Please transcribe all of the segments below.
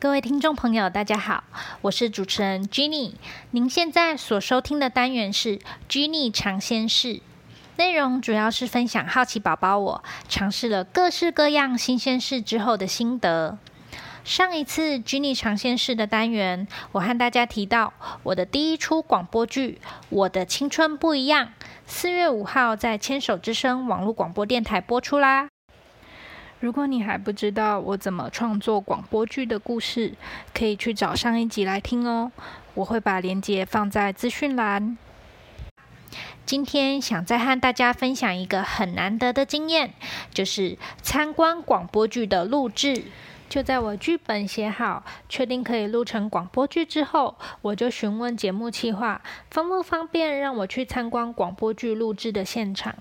各位听众朋友，大家好，我是主持人 Jenny。您现在所收听的单元是 Jenny 尝鲜室，内容主要是分享好奇宝宝我尝试了各式各样新鲜事之后的心得。上一次 Jenny 尝鲜室的单元，我和大家提到我的第一出广播剧《我的青春不一样》，四月五号在牵手之声网络广播电台播出啦。如果你还不知道我怎么创作广播剧的故事，可以去找上一集来听哦。我会把链接放在资讯栏。今天想再和大家分享一个很难得的经验，就是参观广播剧的录制。就在我剧本写好，确定可以录成广播剧之后，我就询问节目企划，方不方便让我去参观广播剧录制的现场。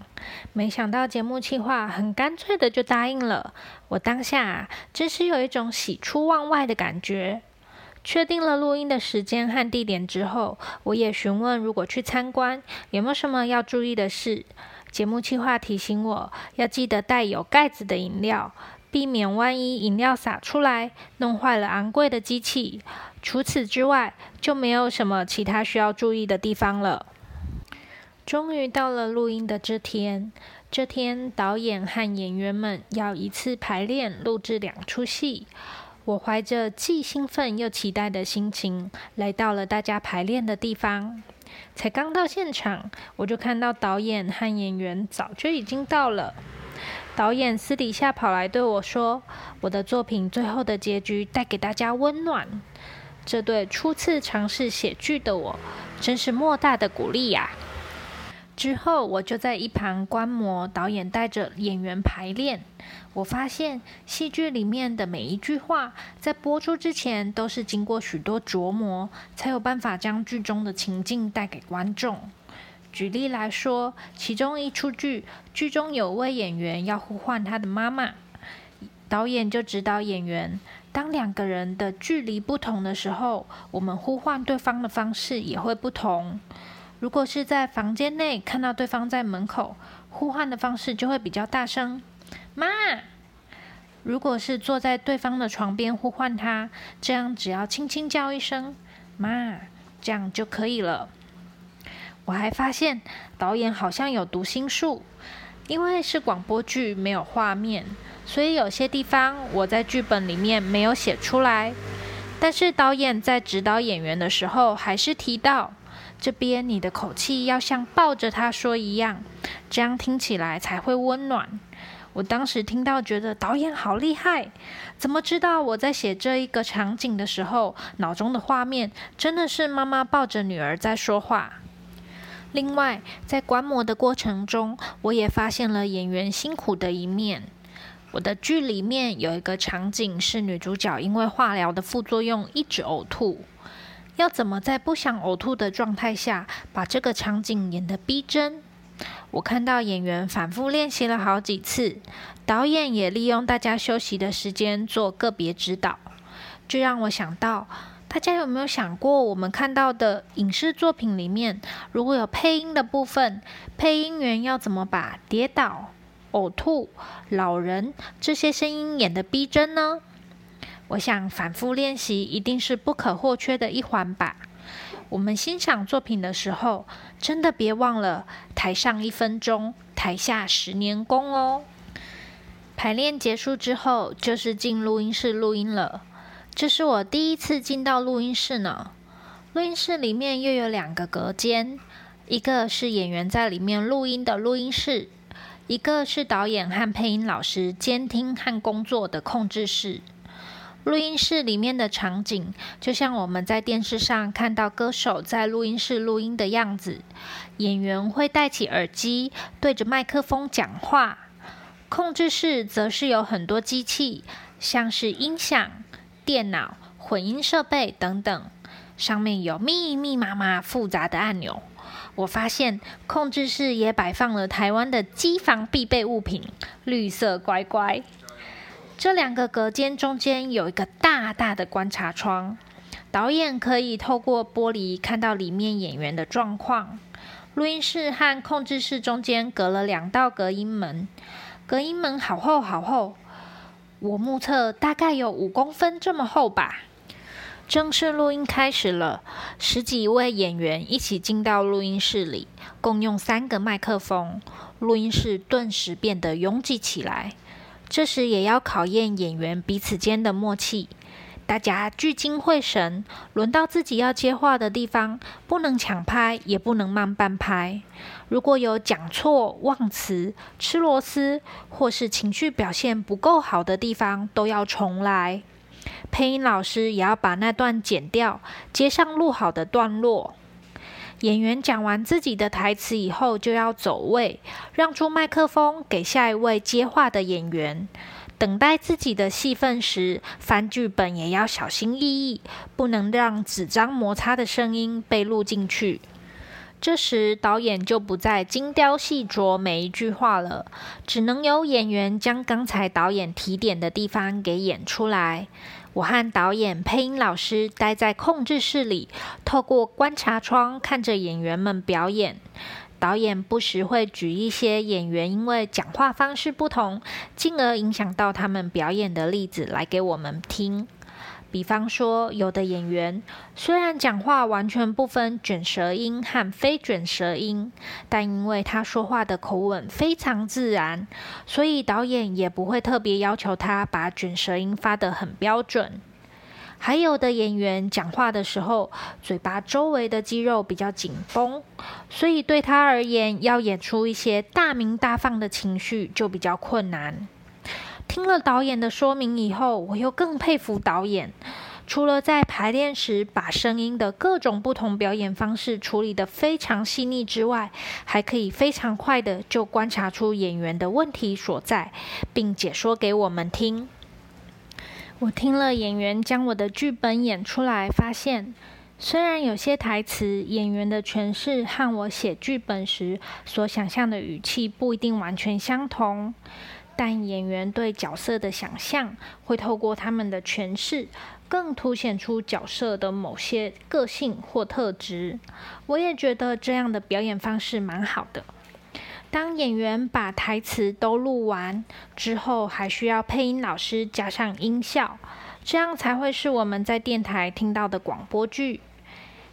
没想到节目企划很干脆的就答应了。我当下真是有一种喜出望外的感觉。确定了录音的时间和地点之后，我也询问如果去参观有没有什么要注意的事。节目企划提醒我要记得带有盖子的饮料。避免万一饮料洒出来，弄坏了昂贵的机器。除此之外，就没有什么其他需要注意的地方了。终于到了录音的这天，这天导演和演员们要一次排练录制两出戏。我怀着既兴奋又期待的心情，来到了大家排练的地方。才刚到现场，我就看到导演和演员早就已经到了。导演私底下跑来对我说：“我的作品最后的结局带给大家温暖。”这对初次尝试写剧的我，真是莫大的鼓励呀！之后我就在一旁观摩导演带着演员排练。我发现戏剧里面的每一句话，在播出之前都是经过许多琢磨，才有办法将剧中的情境带给观众。举例来说，其中一出剧，剧中有位演员要呼唤他的妈妈，导演就指导演员，当两个人的距离不同的时候，我们呼唤对方的方式也会不同。如果是在房间内看到对方在门口，呼唤的方式就会比较大声，妈；如果是坐在对方的床边呼唤他，这样只要轻轻叫一声妈，这样就可以了。我还发现导演好像有读心术，因为是广播剧，没有画面，所以有些地方我在剧本里面没有写出来。但是导演在指导演员的时候，还是提到这边你的口气要像抱着他说一样，这样听起来才会温暖。我当时听到，觉得导演好厉害，怎么知道我在写这一个场景的时候，脑中的画面真的是妈妈抱着女儿在说话。另外，在观摩的过程中，我也发现了演员辛苦的一面。我的剧里面有一个场景是女主角因为化疗的副作用一直呕吐，要怎么在不想呕吐的状态下把这个场景演得逼真？我看到演员反复练习了好几次，导演也利用大家休息的时间做个别指导，这让我想到。大家有没有想过，我们看到的影视作品里面，如果有配音的部分，配音员要怎么把跌倒、呕吐、老人这些声音演得逼真呢？我想反复练习一定是不可或缺的一环吧。我们欣赏作品的时候，真的别忘了台上一分钟，台下十年功哦。排练结束之后，就是进录音室录音了。这是我第一次进到录音室呢。录音室里面又有两个隔间，一个是演员在里面录音的录音室，一个是导演和配音老师监听和工作的控制室。录音室里面的场景就像我们在电视上看到歌手在录音室录音的样子，演员会戴起耳机对着麦克风讲话。控制室则是有很多机器，像是音响。电脑、混音设备等等，上面有密密麻麻复杂的按钮。我发现控制室也摆放了台湾的机房必备物品——绿色乖乖。这两个隔间中间有一个大大的观察窗，导演可以透过玻璃看到里面演员的状况。录音室和控制室中间隔了两道隔音门，隔音门好厚好厚。我目测大概有五公分这么厚吧。正式录音开始了，十几位演员一起进到录音室里，共用三个麦克风，录音室顿时变得拥挤起来。这时也要考验演员彼此间的默契，大家聚精会神，轮到自己要接话的地方，不能抢拍，也不能慢半拍。如果有讲错、忘词、吃螺丝，或是情绪表现不够好的地方，都要重来。配音老师也要把那段剪掉，接上录好的段落。演员讲完自己的台词以后，就要走位，让出麦克风给下一位接话的演员。等待自己的戏份时，翻剧本也要小心翼翼，不能让纸张摩擦的声音被录进去。这时，导演就不再精雕细琢每一句话了，只能由演员将刚才导演提点的地方给演出来。我和导演、配音老师待在控制室里，透过观察窗看着演员们表演。导演不时会举一些演员因为讲话方式不同，进而影响到他们表演的例子来给我们听。比方说，有的演员虽然讲话完全不分卷舌音和非卷舌音，但因为他说话的口吻非常自然，所以导演也不会特别要求他把卷舌音发得很标准。还有的演员讲话的时候，嘴巴周围的肌肉比较紧绷，所以对他而言，要演出一些大鸣大放的情绪就比较困难。听了导演的说明以后，我又更佩服导演。除了在排练时把声音的各种不同表演方式处理得非常细腻之外，还可以非常快的就观察出演员的问题所在，并解说给我们听。我听了演员将我的剧本演出来，发现虽然有些台词演员的诠释和我写剧本时所想象的语气不一定完全相同。但演员对角色的想象会透过他们的诠释，更凸显出角色的某些个性或特质。我也觉得这样的表演方式蛮好的。当演员把台词都录完之后，还需要配音老师加上音效，这样才会是我们在电台听到的广播剧。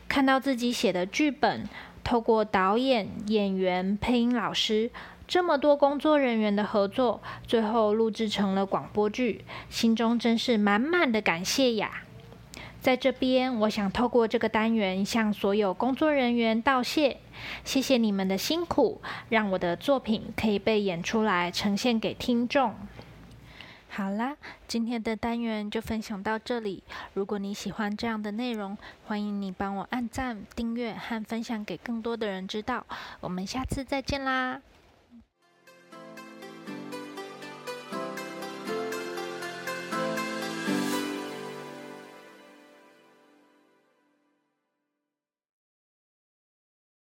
看到自己写的剧本，透过导演、演员、配音老师。这么多工作人员的合作，最后录制成了广播剧，心中真是满满的感谢呀！在这边，我想透过这个单元向所有工作人员道谢，谢谢你们的辛苦，让我的作品可以被演出来，呈现给听众。好啦，今天的单元就分享到这里。如果你喜欢这样的内容，欢迎你帮我按赞、订阅和分享给更多的人知道。我们下次再见啦！